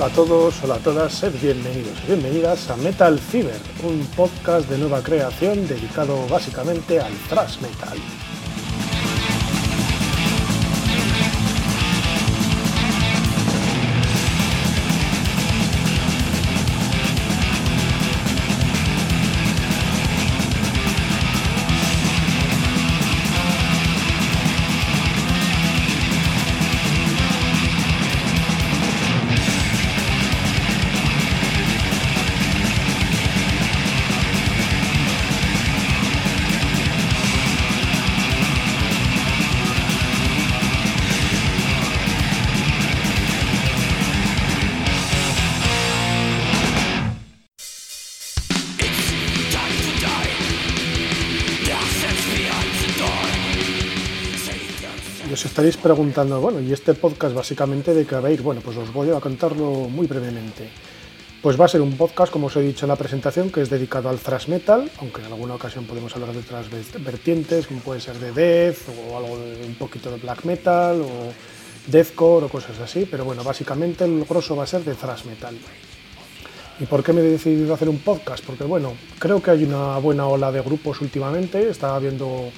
Hola a todos, hola a todas, sed bienvenidos y bienvenidas a Metal Fever, un podcast de nueva creación dedicado básicamente al thrash metal. Os estaréis preguntando, bueno, ¿y este podcast básicamente de qué veis? Bueno, pues os voy a contarlo muy brevemente. Pues va a ser un podcast, como os he dicho en la presentación, que es dedicado al thrash metal, aunque en alguna ocasión podemos hablar de otras vertientes, como puede ser de death o algo de un poquito de black metal o deathcore o cosas así, pero bueno, básicamente el grosso va a ser de thrash metal. ¿Y por qué me he decidido hacer un podcast? Porque bueno, creo que hay una buena ola de grupos últimamente, estaba viendo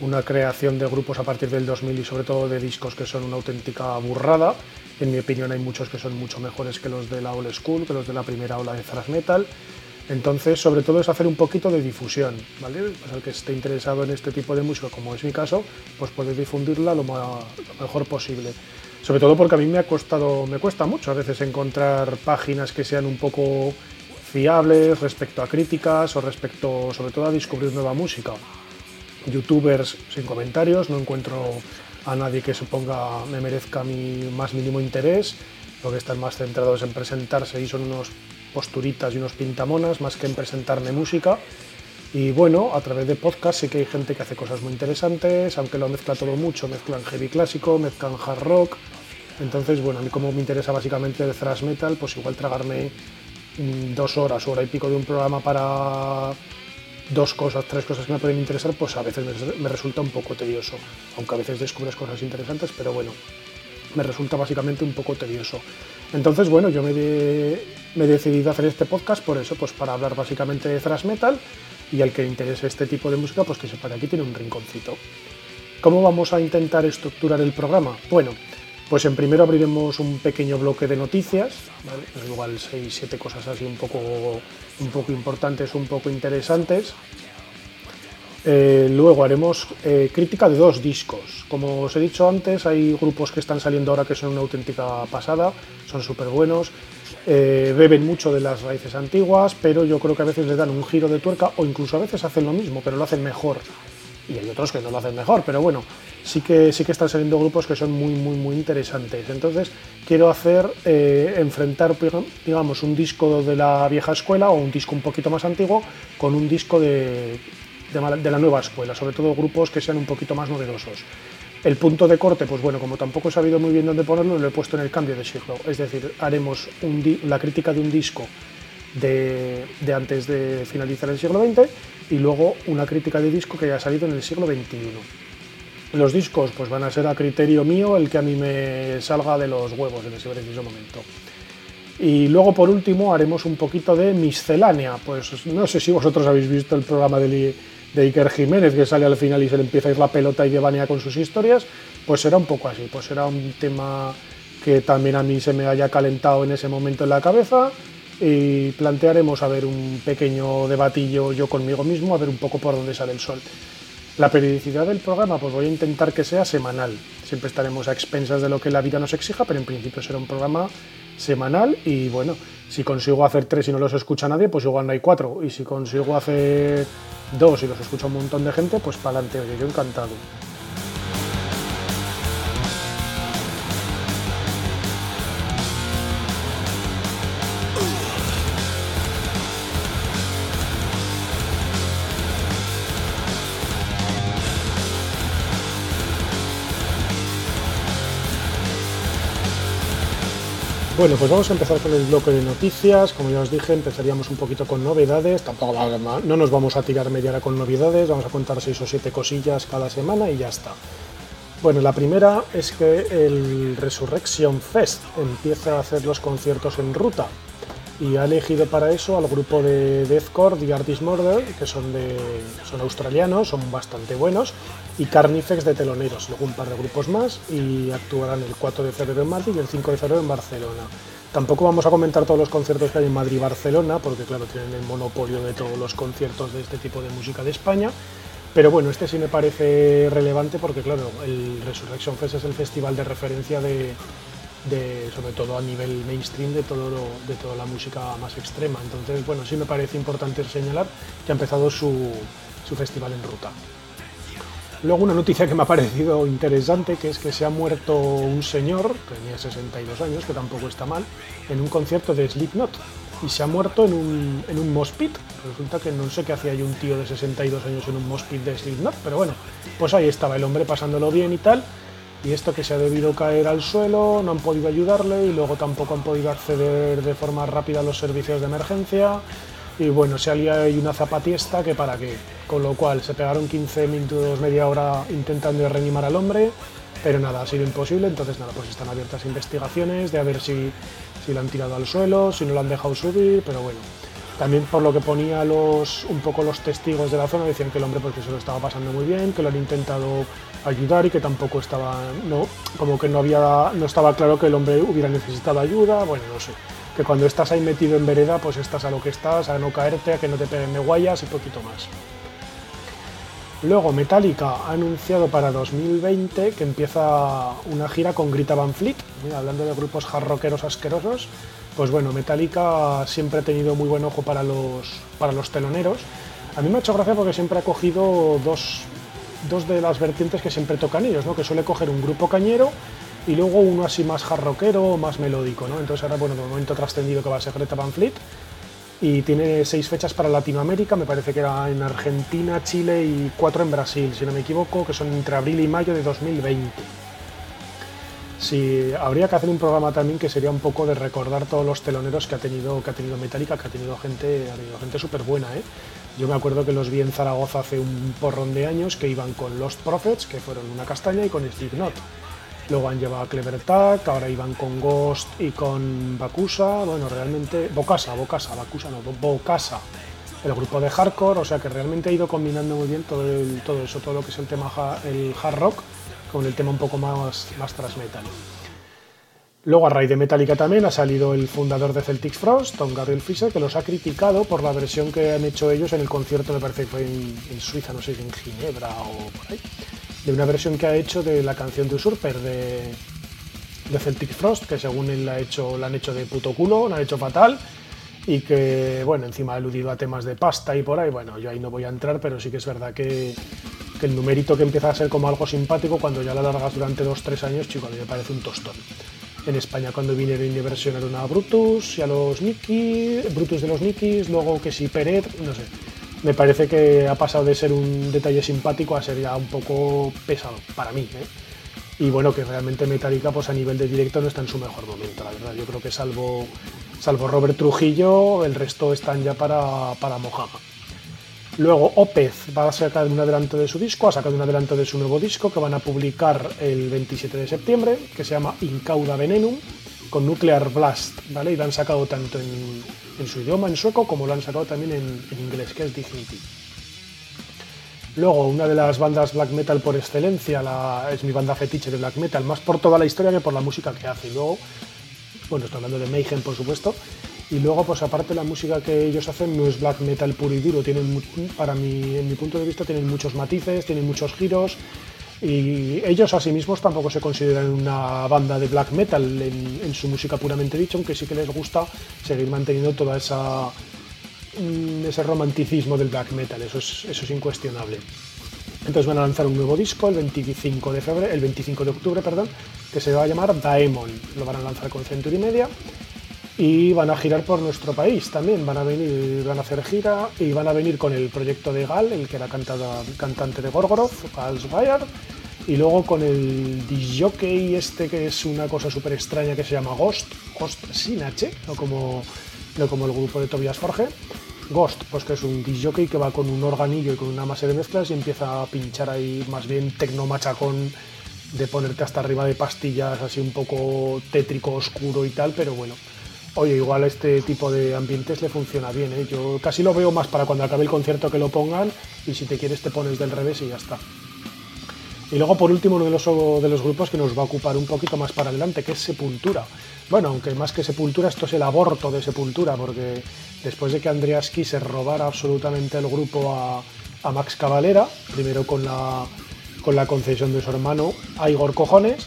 una creación de grupos a partir del 2000 y sobre todo de discos que son una auténtica burrada. En mi opinión hay muchos que son mucho mejores que los de la old school, que los de la primera ola de thrash metal. Entonces, sobre todo es hacer un poquito de difusión, ¿vale? Pues el que esté interesado en este tipo de música, como es mi caso, pues puede difundirla lo, lo mejor posible. Sobre todo porque a mí me ha costado, me cuesta mucho a veces encontrar páginas que sean un poco fiables respecto a críticas o respecto, sobre todo, a descubrir nueva música youtubers sin comentarios, no encuentro a nadie que suponga me merezca mi más mínimo interés, lo que están más centrados en presentarse y son unos posturitas y unos pintamonas más que en presentarme música. Y bueno, a través de podcast sí que hay gente que hace cosas muy interesantes, aunque lo mezcla todo mucho, mezclan heavy clásico, mezclan hard rock. Entonces, bueno, a mí como me interesa básicamente el thrash metal, pues igual tragarme dos horas, hora y pico de un programa para dos cosas, tres cosas que me pueden interesar, pues a veces me, resulta un poco tedioso, aunque a veces descubres cosas interesantes, pero bueno, me resulta básicamente un poco tedioso. Entonces, bueno, yo me, he decidido hacer este podcast por eso, pues para hablar básicamente de thrash metal y al que interese este tipo de música, pues que sepa que aquí tiene un rinconcito. ¿Cómo vamos a intentar estructurar el programa? Bueno, pues en primero abriremos un pequeño bloque de noticias, ¿vale? igual 6-7 cosas así un poco, un poco importantes, un poco interesantes. Eh, luego haremos eh, crítica de dos discos. Como os he dicho antes, hay grupos que están saliendo ahora que son una auténtica pasada, son súper buenos, eh, beben mucho de las raíces antiguas, pero yo creo que a veces le dan un giro de tuerca o incluso a veces hacen lo mismo, pero lo hacen mejor y hay otros que no lo hacen mejor, pero bueno, sí que, sí que están saliendo grupos que son muy, muy, muy interesantes. Entonces, quiero hacer, eh, enfrentar, digamos, un disco de la vieja escuela o un disco un poquito más antiguo con un disco de, de, la nueva escuela, sobre todo grupos que sean un poquito más novedosos. El punto de corte, pues bueno, como tampoco he sabido muy bien dónde ponerlo, lo he puesto en el cambio de siglo. Es decir, haremos la crítica de un disco de, antes de finalizar el siglo XX y luego una crítica de disco que haya salido en el siglo XXI. Los discos pues van a ser a criterio mío el que a mí me salga de los huevos en ese preciso momento. Y luego por último haremos un poquito de miscelánea. Pues no sé si vosotros habéis visto el programa de, Iker Jiménez que sale al final y se le empieza a ir la pelota y que con sus historias. Pues será un poco así, pues será un tema que también a mí se me haya calentado en ese momento en la cabeza y plantearemos a ver un pequeño debatillo yo conmigo mismo, a ver un poco por dónde sale el sol. La periodicidad del programa, pues voy a intentar que sea semanal. Siempre estaremos a expensas de lo que la vida nos exija, pero en principio será un programa semanal y bueno, si consigo hacer tres y no los escucha nadie, pues igual no hay cuatro. Y si consigo hacer dos y los escucha un montón de gente, pues para adelante, yo encantado. Bueno, pues vamos a empezar con el bloque de noticias. Como ya os dije, empezaríamos un poquito con novedades. Tampoco no nos vamos a tirar media hora con novedades, vamos a contar seis o siete cosillas cada semana y ya está. Bueno, la primera es que el Resurrection Fest empieza a hacer los conciertos en ruta y ha elegido para eso al grupo de deathcore The Artist Murder, que son, de, son australianos, son bastante buenos, y Carnifex de teloneros, luego un par de grupos más y actuarán el 4 de febrero en Madrid y el 5 de febrero en Barcelona. Tampoco vamos a comentar todos los conciertos que hay en Madrid y Barcelona, porque claro, tienen el monopolio de todos los conciertos de este tipo de música de España. Pero bueno, este sí me parece relevante porque claro, el Resurrection Fest es el festival de referencia de, sobre todo a nivel mainstream de todo de toda la música más extrema. Entonces, bueno, sí me parece importante señalar que ha empezado su, su festival en ruta. Luego una noticia que me ha parecido interesante, que es que se ha muerto un señor, tenía 62 años, que tampoco está mal, en un concierto de Slipknot. Y se ha muerto en un, en un mospit. Resulta que no sé qué hacía yo un tío de 62 años en un mospit de Slipknot, pero bueno, pues ahí estaba el hombre pasándolo bien y tal. Y esto que se ha debido caer al suelo, no han podido ayudarle y luego tampoco han podido acceder de forma rápida a los servicios de emergencia y bueno, se alía ahí una zapatiesta que para qué. Con lo cual se pegaron 15 minutos, media hora intentando reanimar al hombre, pero nada, ha sido imposible, entonces nada, pues están abiertas investigaciones de a ver si, si lo han tirado al suelo, si no lo han dejado subir, pero bueno. También por lo que ponía los, un poco los testigos de la zona, decían que el hombre porque se lo estaba pasando muy bien, que lo han intentado ayudar y que tampoco estaba, no, como que no había, no estaba claro que el hombre hubiera necesitado ayuda, bueno, no sé que cuando estás ahí metido en vereda, pues estás a lo que estás, a no caerte, a que no te peguen de guayas y poquito más. Luego Metallica ha anunciado para 2020 que empieza una gira con Grita Van Fleet, hablando de grupos hard rockeros asquerosos, pues bueno, Metallica siempre ha tenido muy buen ojo para los, para los teloneros. A mí me ha hecho gracia porque siempre ha cogido dos, dos de las vertientes que siempre tocan ellos, ¿no? que suele coger un grupo cañero y luego uno así más jarroquero, más melódico, ¿no? Entonces ahora, bueno, de momento trascendido que va a ser Greta Van Fleet y tiene seis fechas para Latinoamérica, me parece que era en Argentina, Chile y cuatro en Brasil, si no me equivoco, que son entre abril y mayo de 2020. Sí, habría que hacer un programa también que sería un poco de recordar todos los teloneros que ha tenido, que ha tenido Metallica, que ha tenido gente, ha tenido gente súper buena, ¿eh? Yo me acuerdo que los vi en Zaragoza hace un porrón de años que iban con Lost Prophets, que fueron una castaña, y con Slipknot. Luego han llevado a Clever Tag, ahora iban con Ghost y con Bakusa. Bueno, realmente. Bokasa, Bokasa, Bakusa no, Bokasa. El grupo de hardcore, o sea que realmente ha ido combinando muy bien todo, todo eso, todo lo que es el tema el hard rock con el tema un poco más, más metal. Luego, a raíz de Metallica también ha salido el fundador de Celtic Frost, Tom Gabriel Fischer, que los ha criticado por la versión que han hecho ellos en el concierto, me parece que fue en, Suiza, no sé, en Ginebra o por ahí de una versión que ha hecho de la canción de Usurper de, Celtic Frost, que según él la, han hecho de puto culo, la han hecho fatal y que, bueno, encima ha aludido a temas de pasta y por ahí, bueno, yo ahí no voy a entrar, pero sí que es verdad que, que el numerito que empieza a ser como algo simpático cuando ya la largas durante 2-3 años, chico, a mí me parece un tostón. En España cuando vinieron y versionaron a Brutus y a los Nicky, Brutus de los Nikis, luego que si Peret, no sé me parece que ha pasado de ser un detalle simpático a ser ya un poco pesado para mí. ¿eh? Y bueno, que realmente Metallica pues a nivel de directo no está en su mejor momento, la verdad. Yo creo que salvo, salvo Robert Trujillo, el resto están ya para, para Mojama. Luego Opez va a sacar un adelanto de su disco, ha sacado un adelanto de su nuevo disco que van a publicar el 27 de septiembre, que se llama Incauda Venenum, con Nuclear Blast, ¿vale? Y lo han sacado tanto en, su idioma, en sueco, como lo han sacado también en, inglés, que es Dignity. Luego, una de las bandas black metal por excelencia, es mi banda fetiche de black metal, más por toda la historia que por la música que hace. Y luego, bueno, estoy hablando de Mayhem, por supuesto. Y luego, pues aparte, la música que ellos hacen no es black metal puro y duro. Tienen, para mí, en mi punto de vista, tienen muchos matices, tienen muchos giros, y ellos a sí mismos tampoco se consideran una banda de black metal en, su música puramente dicho, aunque sí que les gusta seguir manteniendo toda esa mm, ese romanticismo del black metal, eso es, eso es incuestionable. Entonces van a lanzar un nuevo disco el 25 de febrero, el 25 de octubre, perdón, que se va a llamar Daemon. Lo van a lanzar con Century Media y van a girar por nuestro país también. Van a venir, van a hacer gira y van a venir con el proyecto de Gal, el que era cantante de Gorgoroth, Gal Swire, y luego con el disjockey este que es una cosa súper extraña que se llama Ghost, Ghost sin H, no como, no como el grupo de Tobias Forge. Ghost, pues que es un disjockey que va con un organillo y con una masa de mezclas y empieza a pinchar ahí más bien tecno machacón de ponerte hasta arriba de pastillas así un poco tétrico, oscuro y tal, pero bueno. Oye, igual este tipo de ambientes le funciona bien, ¿eh? Yo casi lo veo más para cuando acabe el concierto que lo pongan y si te quieres te pones del revés y ya está. Y luego por último uno de los, de los grupos que nos va a ocupar un poquito más para adelante, que es Sepultura. Bueno, aunque más que Sepultura, esto es el aborto de Sepultura, porque después de que Andreas Kisser robara absolutamente el grupo a, a Max Cavalera, primero con la, con la concesión de su hermano a Igor Cojones,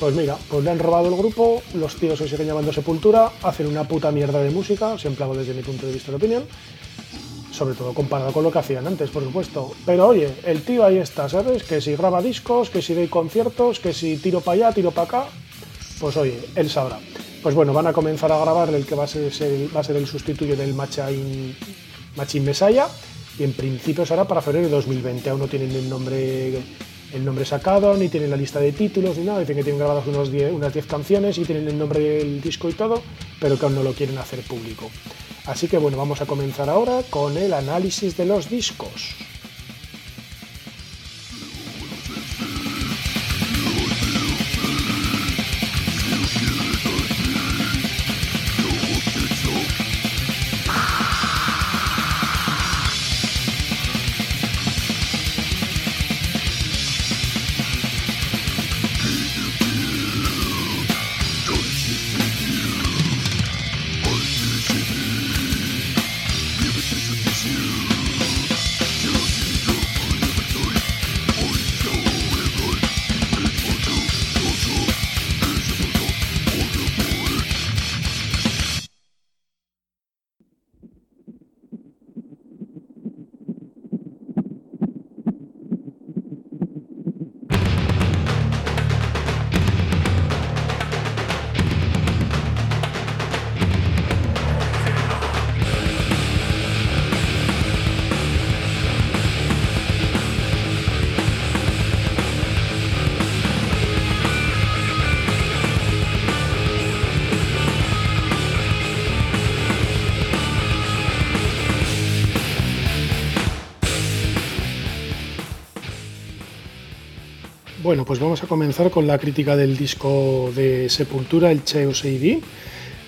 pues mira, pues le han robado el grupo, los tíos se siguen llamando Sepultura, hacen una puta mierda de música, siempre hablo desde mi punto de vista de opinión, sobre todo comparado con lo que hacían antes, por supuesto. Pero oye, el tío ahí está, ¿sabes? Que si graba discos, que si doy conciertos, que si tiro para allá, tiro para acá, pues oye, él sabrá. Pues bueno, van a comenzar a grabar el que va a ser, el sustituyo del Machin, Machin Messiah y en principio será para febrero de 2020. Aún no tienen el nombre, el nombre sacado, ni tienen la lista de títulos, ni nada. Dicen que tienen grabadas unos unas 10 canciones y tienen el nombre del disco y todo, pero que aún no lo quieren hacer público. Así que bueno, vamos a comenzar ahora con el análisis de los discos. It's you. Bueno, pues vamos a comenzar con la crítica del disco de Sepultura, el Cheos AD,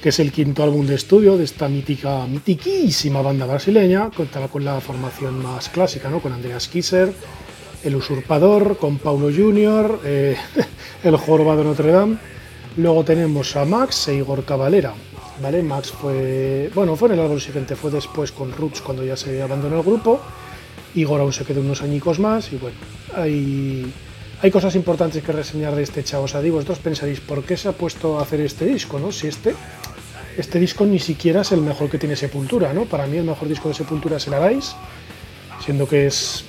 que es el quinto álbum de estudio de esta mítica, mitiquísima banda brasileña. Contaba con la formación más clásica, ¿no? Con Andreas Kisser, El Usurpador, con Paulo Junior, eh, El Jorobado Notre Dame. Luego tenemos a Max e Igor Cavalera. ¿vale? Max fue, bueno, fue en el álbum siguiente, fue después con Roots cuando ya se abandonó el grupo. Igor aún se quedó unos añicos más y bueno, hay hay cosas importantes que reseñar de este chavo. O sea, digo, vosotros pensaréis, ¿por qué se ha puesto a hacer este disco? ¿no? Si este, este disco ni siquiera es el mejor que tiene Sepultura, ¿no? Para mí el mejor disco de Sepultura es el Arise, siendo que es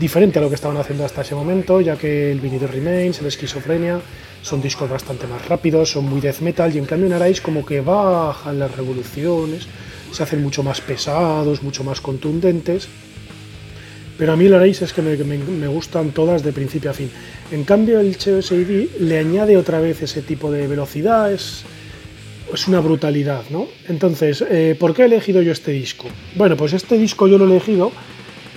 diferente a lo que estaban haciendo hasta ese momento, ya que el Vinny Remains, el Esquizofrenia, son discos bastante más rápidos, son muy death metal, y en cambio en Arise como que bajan las revoluciones, se hacen mucho más pesados, mucho más contundentes. Pero a mí la es que me, gustan todas de principio a fin. En cambio, el Cheo SID le añade otra vez ese tipo de velocidad, es, una brutalidad, ¿no? Entonces, eh, ¿por qué he elegido yo este disco? Bueno, pues este disco yo lo he elegido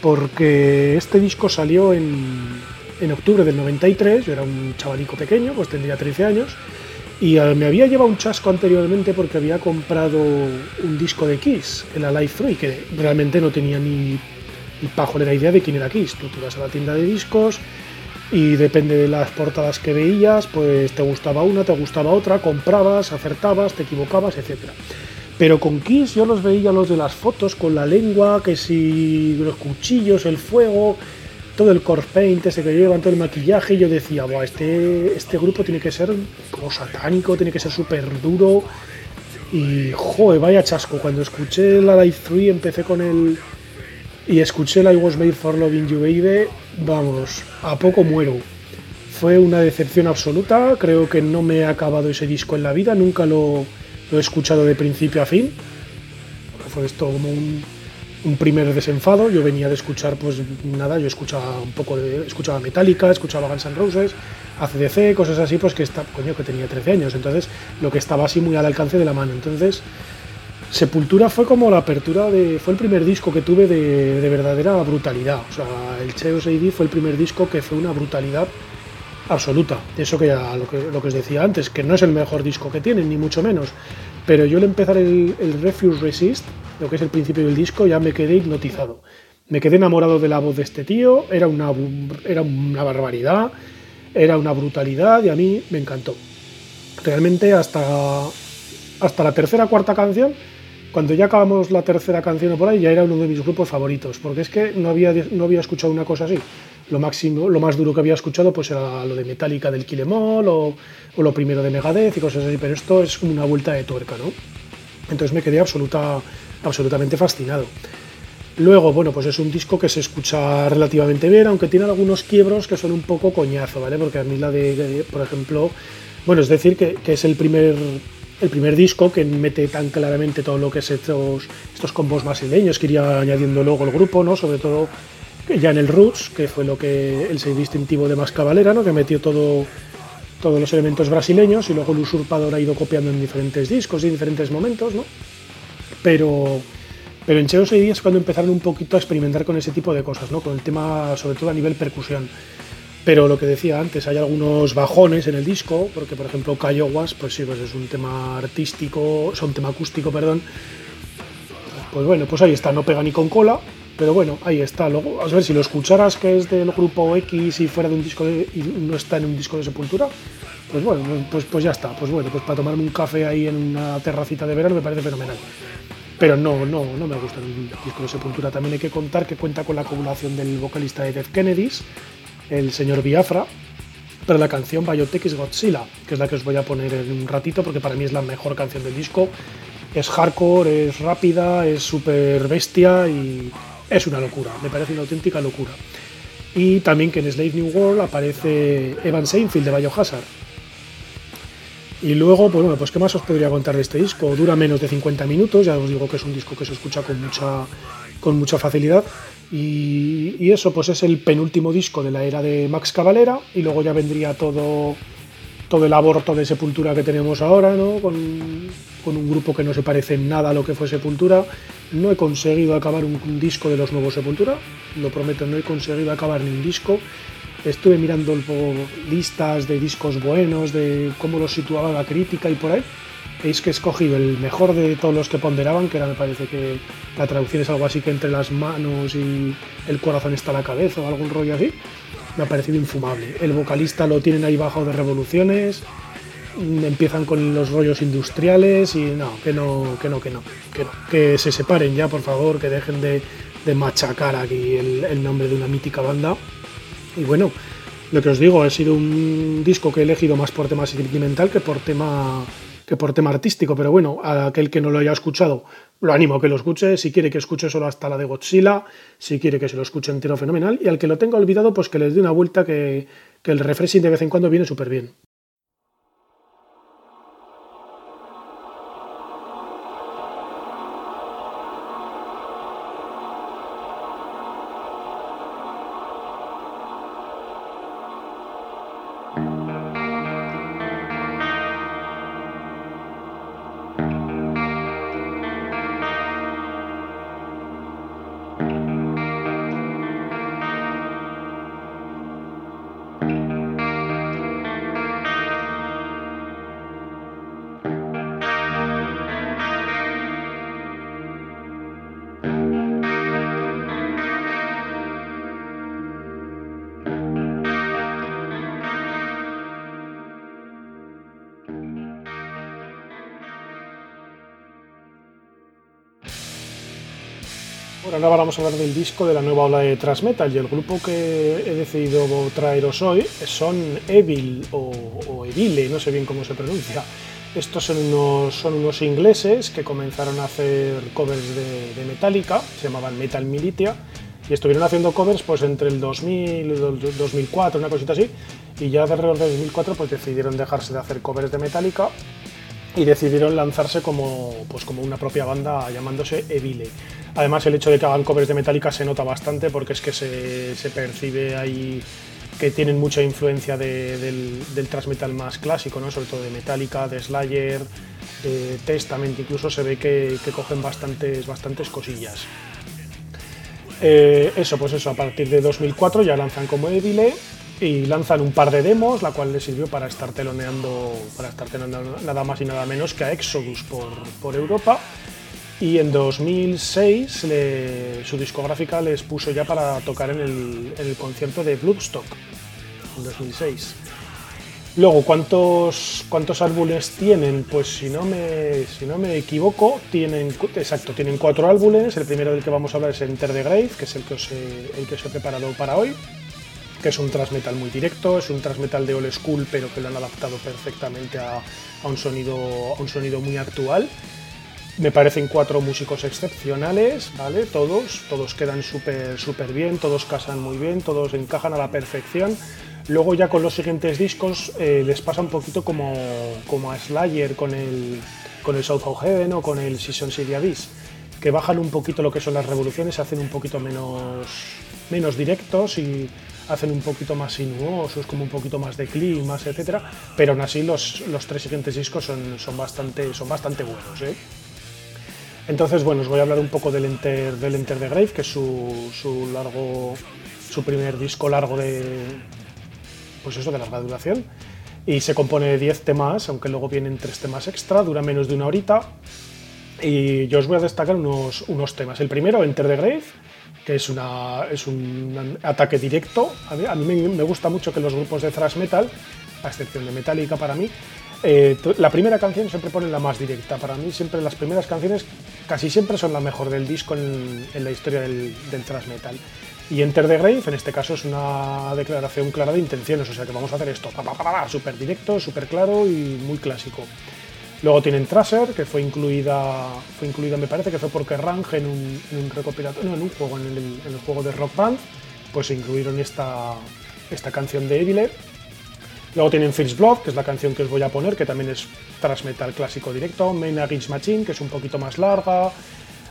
porque este disco salió en, en octubre del 93, yo era un chavalico pequeño, pues tendría 13 años, y me había llevado un chasco anteriormente porque había comprado un disco de Kiss, el Alive 3, que realmente no tenía ni bajo la idea de quién era Kiss. Tú te ibas a la tienda de discos y depende de las portadas que veías, pues te gustaba una, te gustaba otra, comprabas, acertabas, te equivocabas, etc. Pero con Kiss yo los veía los de las fotos con la lengua, que si los cuchillos, el fuego, todo el corpse paint ese que llevan, todo el maquillaje, y yo decía, Buah, este, este grupo tiene que ser como satánico, tiene que ser súper duro. Y joder, vaya chasco. Cuando escuché la Live 3 empecé con el, y escuché la I Was Made for Loving You Baby, vamos, a poco muero. Fue una decepción absoluta, creo que no me ha acabado ese disco en la vida, nunca lo, he escuchado de principio a fin. Fue esto como un, primer desenfado, yo venía de escuchar pues nada, yo escuchaba un poco de, escuchaba Metallica, escuchaba Guns N' Roses, ACDC, cosas así, pues que está, coño, que tenía 13 años, entonces lo que estaba así muy al alcance de la mano, entonces Sepultura fue como la apertura de. fue el primer disco que tuve de, verdadera brutalidad. O sea, el Cheos AD fue el primer disco que fue una brutalidad absoluta. Eso que ya lo que, lo que os decía antes, que no es el mejor disco que tienen, ni mucho menos. Pero yo al empezar el, el Refuse Resist, lo que es el principio del disco, ya me quedé hipnotizado. Me quedé enamorado de la voz de este tío, era una, era una barbaridad, era una brutalidad y a mí me encantó. Realmente hasta, hasta la tercera cuarta canción, cuando ya acabamos la tercera canción o por ahí, ya era uno de mis grupos favoritos, porque es que no había, no había escuchado una cosa así. Lo máximo, lo más duro que había escuchado pues era lo de Metallica del Kilemol o, o lo primero de Megadeth y cosas así, pero esto es una vuelta de tuerca, ¿no? Entonces me quedé absoluta, absolutamente fascinado. Luego, bueno, pues es un disco que se escucha relativamente bien, aunque tiene algunos quiebros que son un poco coñazo, ¿vale? Porque a mí la de, por ejemplo, bueno, es decir, que, que, es el primer, el primer disco que mete tan claramente todo lo que es estos, estos combos brasileños que iría añadiendo luego el grupo, ¿no? Sobre todo ya en el Roots, que fue lo que el sello distintivo de Más Cabalera, ¿no? Que metió todo, todos los elementos brasileños y luego el usurpador ha ido copiando en diferentes discos y en diferentes momentos, ¿no? Pero pero en Cheos es cuando empezaron un poquito a experimentar con ese tipo de cosas, ¿no? con el tema sobre todo a nivel percusión. Pero lo que decía antes, hay algunos bajones en el disco, porque por ejemplo Cayoguas, pues sí, pues es un tema artístico, es un tema acústico, perdón. Pues bueno, pues ahí está, no pega ni con cola, pero bueno, ahí está. Luego, a ver, si lo escucharas que es del grupo X y fuera de un disco de, no está en un disco de Sepultura, pues bueno, pues, pues ya está. Pues bueno, pues para tomarme un café ahí en una terracita de verano me parece fenomenal pero no, no, no me gusta el disco de Sepultura. También hay que contar que cuenta con la acumulación del vocalista de Death Kennedys, el señor Biafra, para la canción Biotech is Godzilla, que es la que os voy a poner en un ratito porque para mí es la mejor canción del disco. Es hardcore, es rápida, es súper bestia y es una locura, me parece una auténtica locura. Y también que en Slave New World aparece Evan Seinfeld de Biohazard, y luego, pues bueno, pues qué más os podría contar de este disco. Dura menos de 50 minutos, ya os digo que es un disco que se escucha con mucha, con mucha facilidad. Y, eso, pues es el penúltimo disco de la era de Max Cavalera, y luego ya vendría todo, todo el aborto de Sepultura que tenemos ahora, ¿no? Con, con, un grupo que no se parece en nada a lo que fue Sepultura. No he conseguido acabar un, disco de los nuevos Sepultura, lo prometo, no he conseguido acabar ni un disco estuve mirando listas de discos buenos, de cómo los situaba la crítica y por ahí. Es que he escogido el mejor de todos los que ponderaban, que era, me parece que la traducción es algo así que entre las manos y el corazón está la cabeza o algún rollo así. Me ha parecido infumable. El vocalista lo tienen ahí bajo de revoluciones, empiezan con los rollos industriales y no, que no, que no, que no, que no. Que se separen ya, por favor, que dejen de, machacar aquí el nombre de una mítica banda y bueno, lo que os digo, ha sido un disco que he elegido más por tema sentimental que por tema que por tema artístico, pero bueno, a aquel que no lo haya escuchado, lo animo a que lo escuche, si quiere que escuche solo hasta la de Godzilla, si quiere que se lo escuche entero fenomenal, y al que lo tenga olvidado, pues que les dé una vuelta que, que el refreshing de vez en cuando viene súper bien. Bueno, ahora vamos a hablar del disco de la nueva ola de thrash metal y el grupo que he decidido traeros hoy son Evil o, Evile, no sé bien cómo se pronuncia. Estos son unos, son unos ingleses que comenzaron a hacer covers de, Metallica, se llamaban Metal Militia, y estuvieron haciendo covers pues entre el 2000 y el 2004, una cosita así, y ya alrededor de 2004 pues decidieron dejarse de hacer covers de Metallica y decidieron lanzarse como, pues como una propia banda llamándose Evile. Además, el hecho de que hagan covers de Metallica se nota bastante porque es que se, percibe ahí que tienen mucha influencia del, del thrash metal más clásico, ¿no? sobre todo de Metallica, de Slayer, de Testament, incluso se ve que, cogen bastantes, bastantes cosillas. Eh, eso, pues eso, a partir de 2004 ya lanzan como Evile y lanzan un par de demos, la cual les sirvió para estar teloneando, para estar teloneando nada más y nada menos que a Exodus por, por Europa. Y en 2006 su discográfica les puso ya para tocar en el, el concierto de Bloodstock, en 2006. Luego, ¿cuántos, ¿cuántos álbumes tienen? Pues si no, me, si no me equivoco, tienen, exacto, tienen cuatro álbumes. El primero del que vamos a hablar es Enter the Grave, que es el que os he, el que os he preparado para hoy, que es un transmetal muy directo, es un transmetal de old school, pero que lo han adaptado perfectamente a, a un, sonido, a un sonido muy actual. Me parecen cuatro músicos excepcionales, ¿vale? Todos, todos quedan súper súper bien, todos casan muy bien, todos encajan a la perfección. Luego ya con los siguientes discos eh, les pasa un poquito como, como a Slayer con el, con el South of Heaven o con el Season City Abyss, que bajan un poquito lo que son las revoluciones, se hacen un poquito menos, menos directos y hacen un poquito más sinuosos, como un poquito más de climas, etc. Pero aún así los, los tres siguientes discos son, son, bastante, son bastante buenos. ¿eh? Entonces, bueno, os voy a hablar un poco del Enter, del Enter the Grave, que es su, su largo, su primer disco largo de, pues eso, de larga duración. Y se compone de 10 temas, aunque luego vienen 3 temas extra, dura menos de una horita. Y yo os voy a destacar unos, unos temas. El primero, Enter the Grave, que es, un ataque directo. A mí, me, gusta mucho que los grupos de thrash metal, a excepción de Metallica para mí, eh, la primera canción siempre pone la más directa. Para mí siempre las primeras canciones casi siempre son la mejor del disco en, en la historia del, del thrash metal. Y Enter the Grave, en este caso, es una declaración clara de intenciones, o sea que vamos a hacer esto, súper directo, súper claro y muy clásico. Luego tienen Tracer, que fue incluida, fue incluida me parece que fue porque Range en un, recopilatorio, en un juego, en el, juego de Rock Band, pues incluyeron esta, esta canción de Evil. Luego tienen First Blood, que es la canción que os voy a poner, que también es thrash metal clásico directo. Main Against Machine, que es un poquito más larga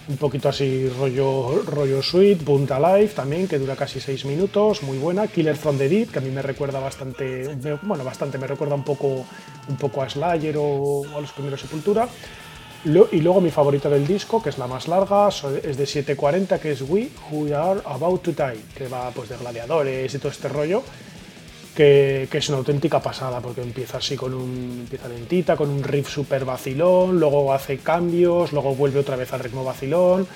un poquito así rollo, rollo sweet, Punta Life también, que dura casi 6 minutos, muy buena, Killer from the Deep, que a mí me recuerda bastante, bueno, bastante, me recuerda un poco, un poco a Slayer o, a los primeros Sepultura. y luego mi favorita del disco, que es la más larga, es de 7.40, que es We Who Are About to Die, que va pues de gladiadores y todo este rollo que, es una auténtica pasada, porque empieza así con un. empieza lentita, con un riff súper vacilón, luego hace cambios, luego vuelve otra vez al ritmo vacilón.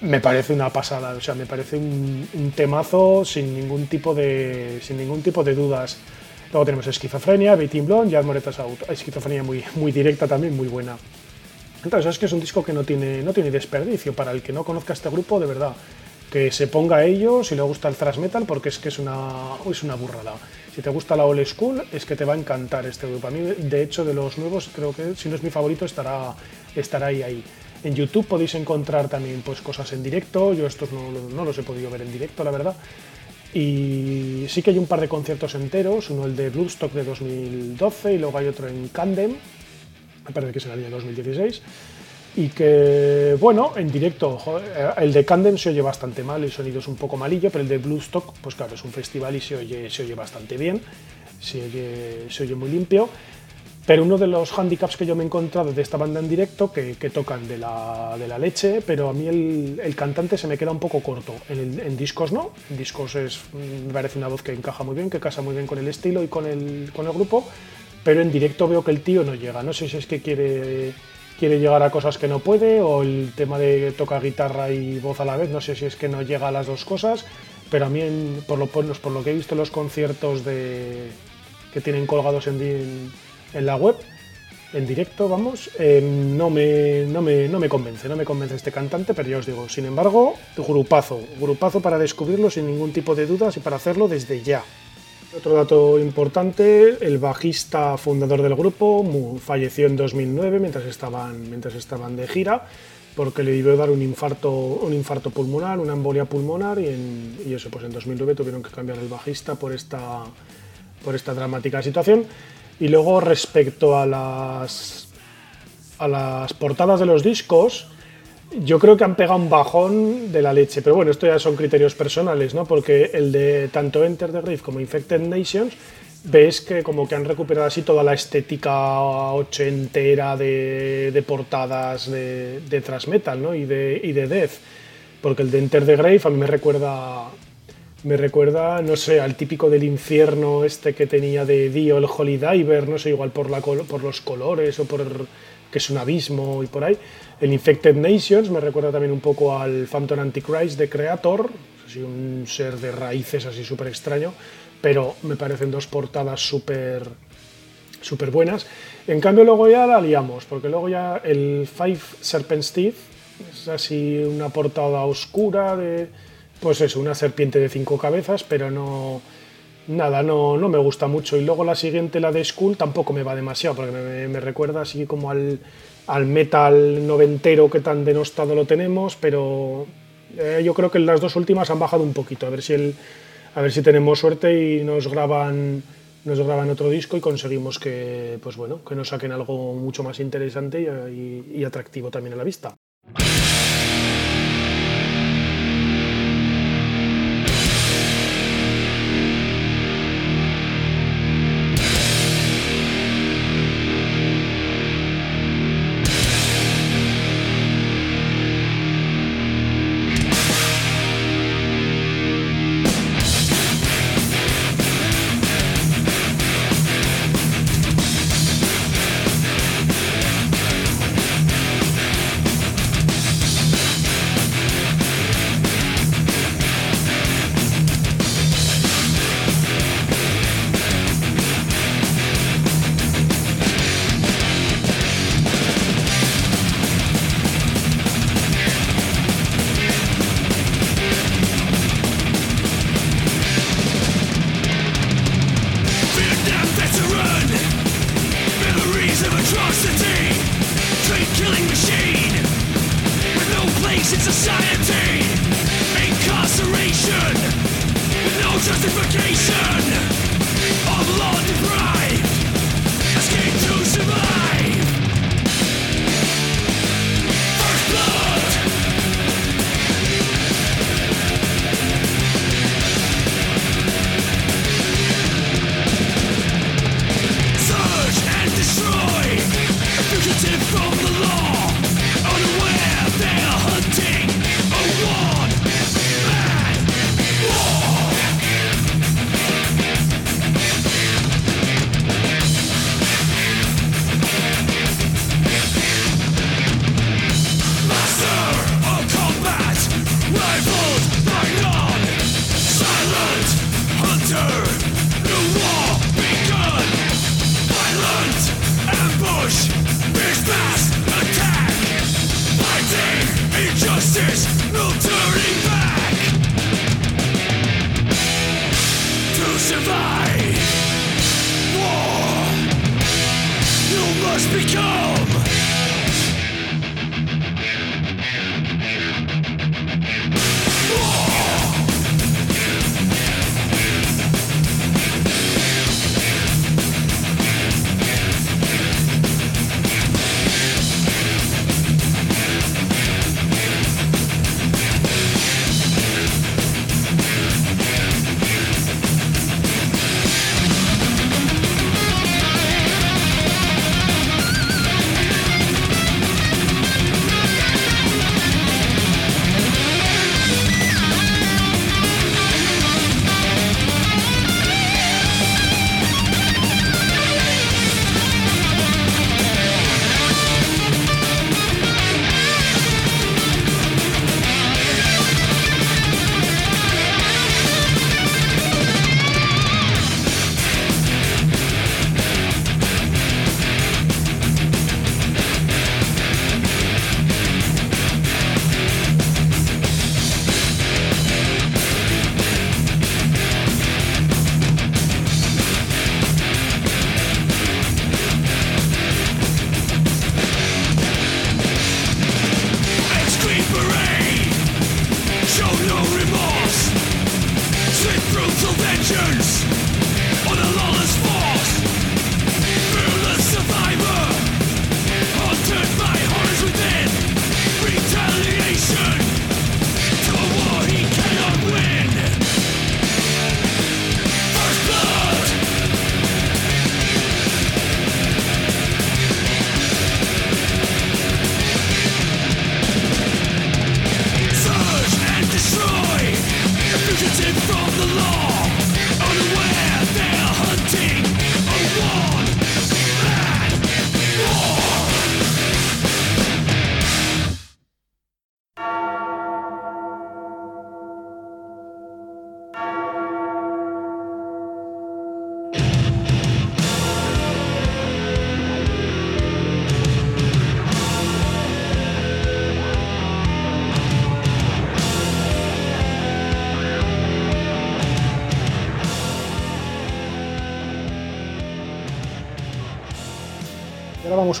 Me parece una pasada, o sea, me parece un, temazo sin ningún tipo de. sin ningún tipo de dudas. Luego tenemos esquizofrenia, Beating Blonde, Jazz Moretas Out. Esquizofrenia muy, muy directa también, muy buena. Entonces es que es un disco que no tiene, no tiene desperdicio. Para el que no conozca este grupo, de verdad, que se ponga a ello si le gusta el thrash metal porque es que es una, es una burrada. Si te gusta la old school es que te va a encantar este grupo. A mí, de hecho, de los nuevos, creo que si no es mi favorito estará, estará ahí, ahí. En YouTube podéis encontrar también pues, cosas en directo. Yo estos no, no los he podido ver en directo, la verdad. Y sí que hay un par de conciertos enteros, uno el de Bloodstock de 2012 y luego hay otro en Candem, me parece que será el de 2016 y que, bueno, en directo, el de Candem se oye bastante mal, el sonido es un poco malillo, pero el de Bluestock, pues claro, es un festival y se oye, se oye bastante bien, se oye, muy limpio. Pero uno de los handicaps que yo me he encontrado de esta banda en directo, que, que tocan de la, de la, leche, pero a mí el, el, cantante se me queda un poco corto. En, discos no, en discos es, me parece una voz que encaja muy bien, que casa muy bien con el estilo y con el, con el grupo, pero en directo veo que el tío no llega. No sé si es que quiere quiere llegar a cosas que no puede, o el tema de tocar guitarra y voz a la vez, no sé si es que no llega a las dos cosas, pero a mí, por, lo, por lo que he visto en los conciertos de, que tienen colgados en, en la web, en directo, vamos, eh, no, me, no, me, no me convence, no me convence este cantante, pero ya os digo, sin embargo, grupazo, grupazo para descubrirlo sin ningún tipo de dudas y para hacerlo desde ya. Otro dato importante, el bajista fundador del grupo falleció en 2009 mientras estaban, mientras estaban de gira porque le debió dar un infarto, un infarto pulmonar, una embolia pulmonar y, en, y, eso, pues en 2009 tuvieron que cambiar el bajista por esta, por esta dramática situación. Y luego respecto a las, a las portadas de los discos, yo creo que han pegado un bajón de la leche, pero bueno, esto ya son criterios personales, ¿no? Porque el de tanto Enter the Grave como Infected Nations, ves que como que han recuperado así toda la estética ochentera de, de portadas de, de metal, ¿no? Y de, y de death. Porque el de Enter the Grave a mí me recuerda me recuerda, no sé, al típico del infierno este que tenía de Dio, el Holy Diver, no sé, igual por, la, por los colores o por que es un abismo y por ahí. El Infected Nations me recuerda también un poco al Phantom Antichrist de Creator, así un ser de raíces así súper extraño, pero me parecen dos portadas súper súper buenas. En cambio luego ya la liamos, porque luego ya el Five Serpent's Teeth es así una portada oscura de, pues eso, una serpiente de cinco cabezas, pero no, nada, no, no me gusta mucho. Y luego la siguiente, la de Skull, tampoco me va demasiado, porque me, recuerda así como al, al, metal noventero que tan denostado lo tenemos, pero eh, yo creo que las dos últimas han bajado un poquito, a ver si, el, a ver si tenemos suerte y nos graban nos graban otro disco y conseguimos que, pues bueno, que nos saquen algo mucho más interesante y atractivo también a la vista. remorse. Sweet brutal vengeance. On a lawless force.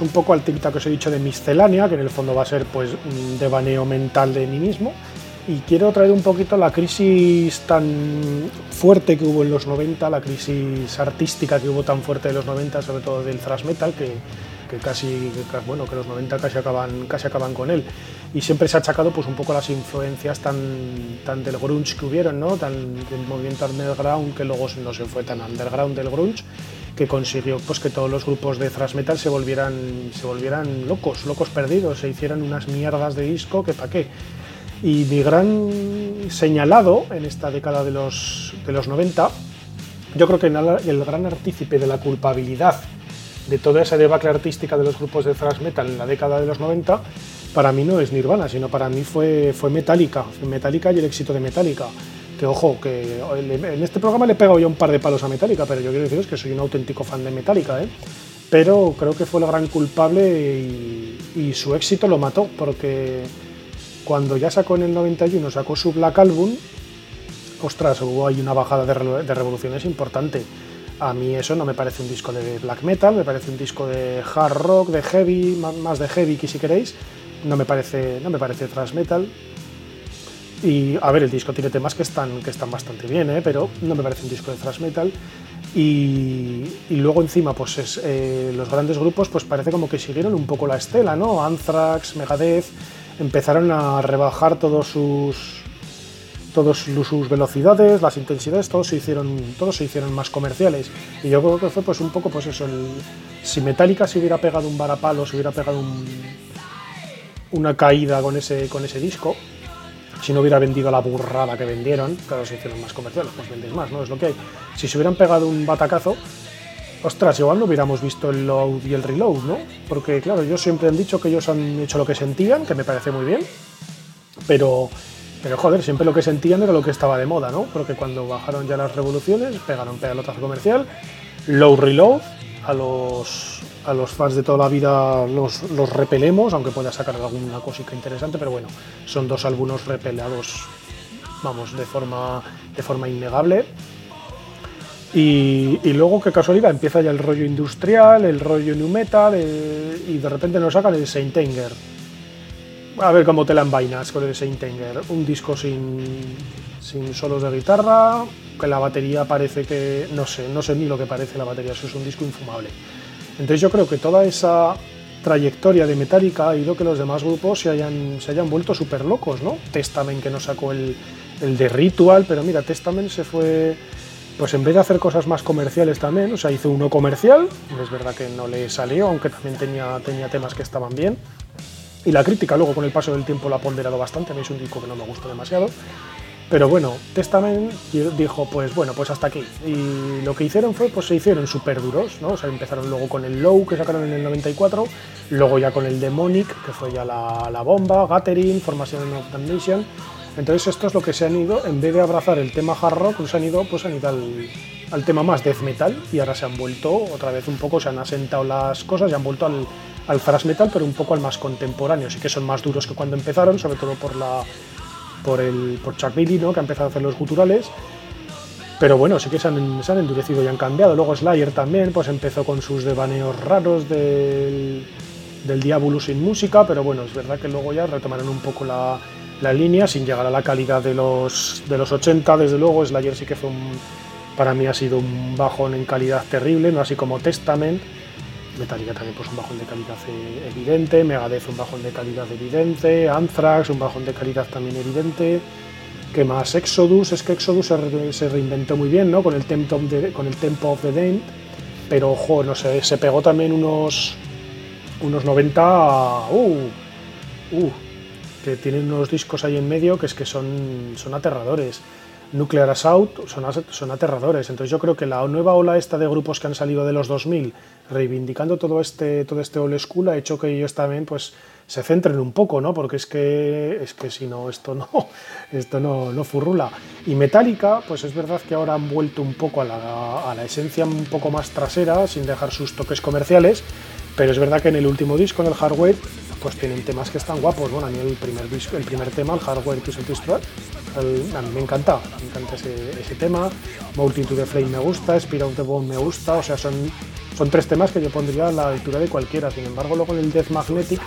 Un poco al tic que os he dicho de miscelánea, que en el fondo va a ser pues un devaneo mental de mí mismo. Y quiero traer un poquito la crisis tan fuerte que hubo en los 90, la crisis artística que hubo tan fuerte en los 90, sobre todo del thrash metal, que, que casi, bueno, que los 90 casi acaban, casi acaban con él. Y siempre se ha achacado pues un poco las influencias tan, tan del grunge que hubieron, ¿no? Tan del movimiento underground que luego no se fue tan underground del grunge que consiguió pues que todos los grupos de thrash metal se volvieran se volvieran locos, locos perdidos, se hicieran unas mierdas de disco que pa' qué. Y mi gran señalado en esta década de los, de los 90, yo creo que el gran artícipe de la culpabilidad de toda esa debacle artística de los grupos de thrash metal en la década de los 90, para mí no es Nirvana, sino para mí fue, fue Metallica, Metallica y el éxito de Metallica. Que ojo, que en este programa le he pegado ya un par de palos a Metallica, pero yo quiero deciros que soy un auténtico fan de Metallica, ¿eh? pero creo que fue el gran culpable y, su éxito lo mató, porque cuando ya sacó en el 91, sacó su Black Album, ostras, hubo ahí una bajada de, revoluciones importante. A mí eso no me parece un disco de black metal, me parece un disco de hard rock, de heavy, más de heavy que si queréis. No me parece, no me parece thrash metal. Y a ver, el disco tiene temas que están, que están bastante bien, ¿eh? pero no me parece un disco de thrash metal. Y, luego encima, pues es, eh, los grandes grupos, pues parece como que siguieron un poco la estela, ¿no? Anthrax, Megadeth, empezaron a rebajar todos sus todos sus velocidades, las intensidades, todos se hicieron todos se hicieron más comerciales y yo creo que fue pues un poco pues eso si Metallica se hubiera pegado un varapalo, se hubiera pegado una caída con ese con ese disco, si no hubiera vendido la burrada que vendieron, claro, se hicieron más comerciales, pues vendéis más, ¿no? Es lo que hay. Si se hubieran pegado un batacazo, ostras, igual no hubiéramos visto el load y el reload, ¿no? Porque, claro, ellos siempre han dicho que ellos han hecho lo que sentían, que me parece muy bien, pero, pero joder, siempre lo que sentían era lo que estaba de moda, ¿no? Porque cuando bajaron ya las revoluciones, pegaron pelotazo comercial, low reload, a los, a los fans de toda la vida los, los repelemos, aunque pueda sacar alguna cosita interesante, pero bueno, son dos álbumes repelados, vamos, de forma, de forma innegable. Y, luego, qué casualidad, empieza ya el rollo industrial, el rollo new metal, y de repente nos sacan el Saint Anger. A ver cómo te la envainas con el Saint Anger. Un disco sin, sin solos de guitarra, que la batería parece que. No sé, no sé ni lo que parece la batería, eso es un disco infumable. Entonces, yo creo que toda esa trayectoria de Metallica ha ido que los demás grupos se hayan, se hayan vuelto súper locos, ¿no? Testament que nos sacó el, el de Ritual, pero mira, Testament se fue pues en vez de hacer cosas más comerciales también, o sea, hizo uno comercial, es verdad que no le salió, aunque también tenía, tenía temas que estaban bien. Y la crítica luego con el paso del tiempo lo ha ponderado bastante, a mí es un disco que no me gustó demasiado. Pero bueno, Testament dijo, pues bueno, pues hasta aquí. Y lo que hicieron fue, pues se hicieron súper duros, ¿no? O sea, empezaron luego con el Low, que sacaron en el 94, luego ya con el Demonic, que fue ya la, la bomba, Gathering, Formación of Damnation, entonces esto es lo que se han ido, en vez de abrazar el tema hard rock, pues han ido, pues han ido al, tema más death metal y ahora se han vuelto otra vez un poco, se han asentado las cosas y han vuelto al, al thrash metal, pero un poco al más contemporáneo. Sí que son más duros que cuando empezaron, sobre todo por la por el por Chuck Billy, ¿no? que ha empezado a hacer los guturales. Pero bueno, sí que se han, se han endurecido y han cambiado. Luego Slayer también, pues empezó con sus devaneos raros del, del Diablo sin música, pero bueno, es verdad que luego ya retomaron un poco la, la línea sin llegar a la calidad de los, de los 80, desde luego. Slayer sí que fue un, para mí ha sido un bajón en calidad terrible, no así como Testament. Metallica también pues un bajón de calidad e, evidente, Megadeth un bajón de calidad evidente, Anthrax un bajón de calidad también evidente. ¿Qué más? Exodus, es que Exodus se, reinventó muy bien, ¿no? Con el Tempo of the, con el Tempo of the pero ojo, no sé, se pegó también unos unos 90, uh, uh, que tienen unos discos ahí en medio que es que son, son aterradores. Nuclear Assault son, son aterradores. Entonces yo creo que la nueva ola esta de grupos que han salido de los 2000 reivindicando todo este, todo este old school ha hecho que ellos también pues se centren un poco, ¿no? Porque es que, es que si no, esto no, esto no, no furrula. Y Metallica, pues es verdad que ahora han vuelto un poco a la, a la esencia un poco más trasera, sin dejar sus toques comerciales, pero es verdad que en el último disco, en el Hardware, pues tienen temas que están guapos. Bueno, a mí el primer disco, el primer tema, el Hardware A mí me encanta, me encanta ese, tema. Multitude the Flame me gusta, Spirit of the Bone me gusta, o sea, son son tres temas que yo pondría a la altura de cualquiera. Sin embargo, luego el Death Magnetic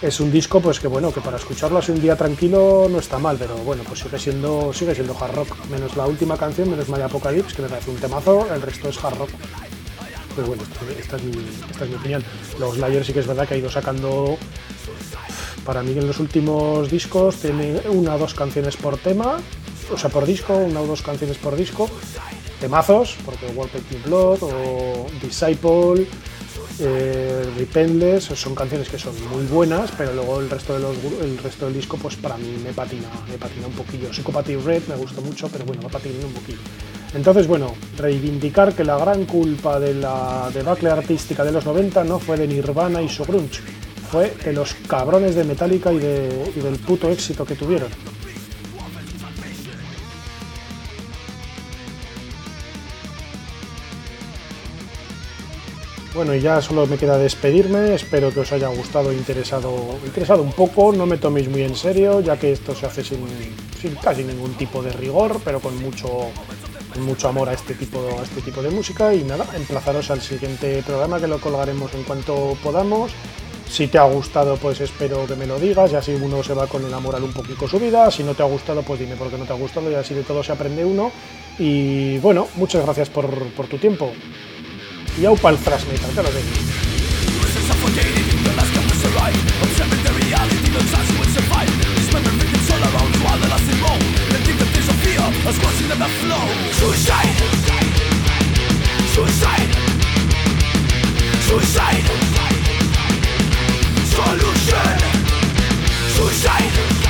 es un disco pues que bueno, que para escucharlo así un día tranquilo no está mal, pero bueno, pues sigue siendo sigue siendo hard rock, menos la última canción, menos My Apocalypse, que me parece un temazo, el resto es hard rock. Pero bueno, esta es mi, esta es mi opinión. Los Slayer sí que es verdad que ha ido sacando para mí en los últimos discos tiene una o dos canciones por tema, o sea, por disco, una o dos canciones por disco, temazos, porque World Blood o Disciple, eh, son canciones que son muy buenas, pero luego el resto, resto del disco, pues para mí me patina, me patina un poquillo. Psychopath Red me gusta mucho, pero bueno, va patinando un poquillo. Entonces, bueno, reivindicar que la gran culpa de la debacle artística de los 90 no fue de Nirvana y su grunge, fue de los cabrones de Metallica y, de, del puto éxito que tuvieron. Bueno, y ya solo me queda despedirme. Espero que os haya gustado e interesado, interesado un poco. No me toméis muy en serio, ya que esto se hace sin, casi ningún tipo de rigor, pero con mucho, mucho amor a este, tipo, a este tipo de música. Y nada, emplazaros al siguiente programa que lo colgaremos en cuanto podamos. Si te ha gustado, pues espero que me lo digas y así uno se va con el moral un poquito subida. Si no te ha gustado, pues dime por qué no te ha gustado y así de todo se aprende uno. Y bueno, muchas gracias por, por tu tiempo. Y au pal metal, Suicide! sight